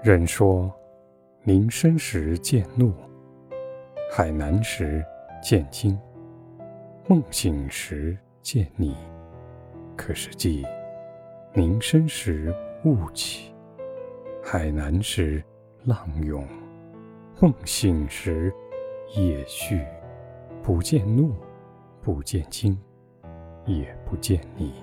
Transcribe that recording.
人说，林深时见怒，海南时见惊，梦醒时见你。可是记，林深时雾起，海南时浪涌，梦醒时夜续，不见怒，不见惊，也不见你。